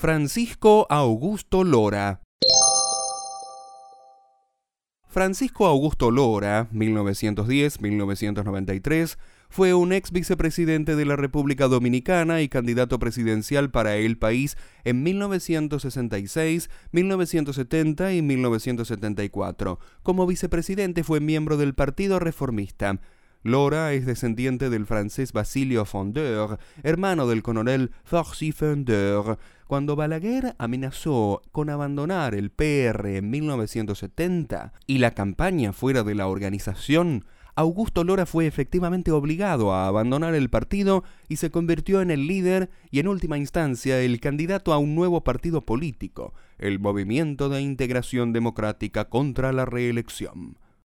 Francisco Augusto Lora. Francisco Augusto Lora, 1910-1993, fue un ex vicepresidente de la República Dominicana y candidato presidencial para el país en 1966, 1970 y 1974. Como vicepresidente fue miembro del Partido Reformista. Lora es descendiente del francés Basilio Fondeur, hermano del coronel Farcy Fondeur. Cuando Balaguer amenazó con abandonar el PR en 1970 y la campaña fuera de la organización, Augusto Lora fue efectivamente obligado a abandonar el partido y se convirtió en el líder y en última instancia el candidato a un nuevo partido político, el Movimiento de Integración Democrática contra la Reelección.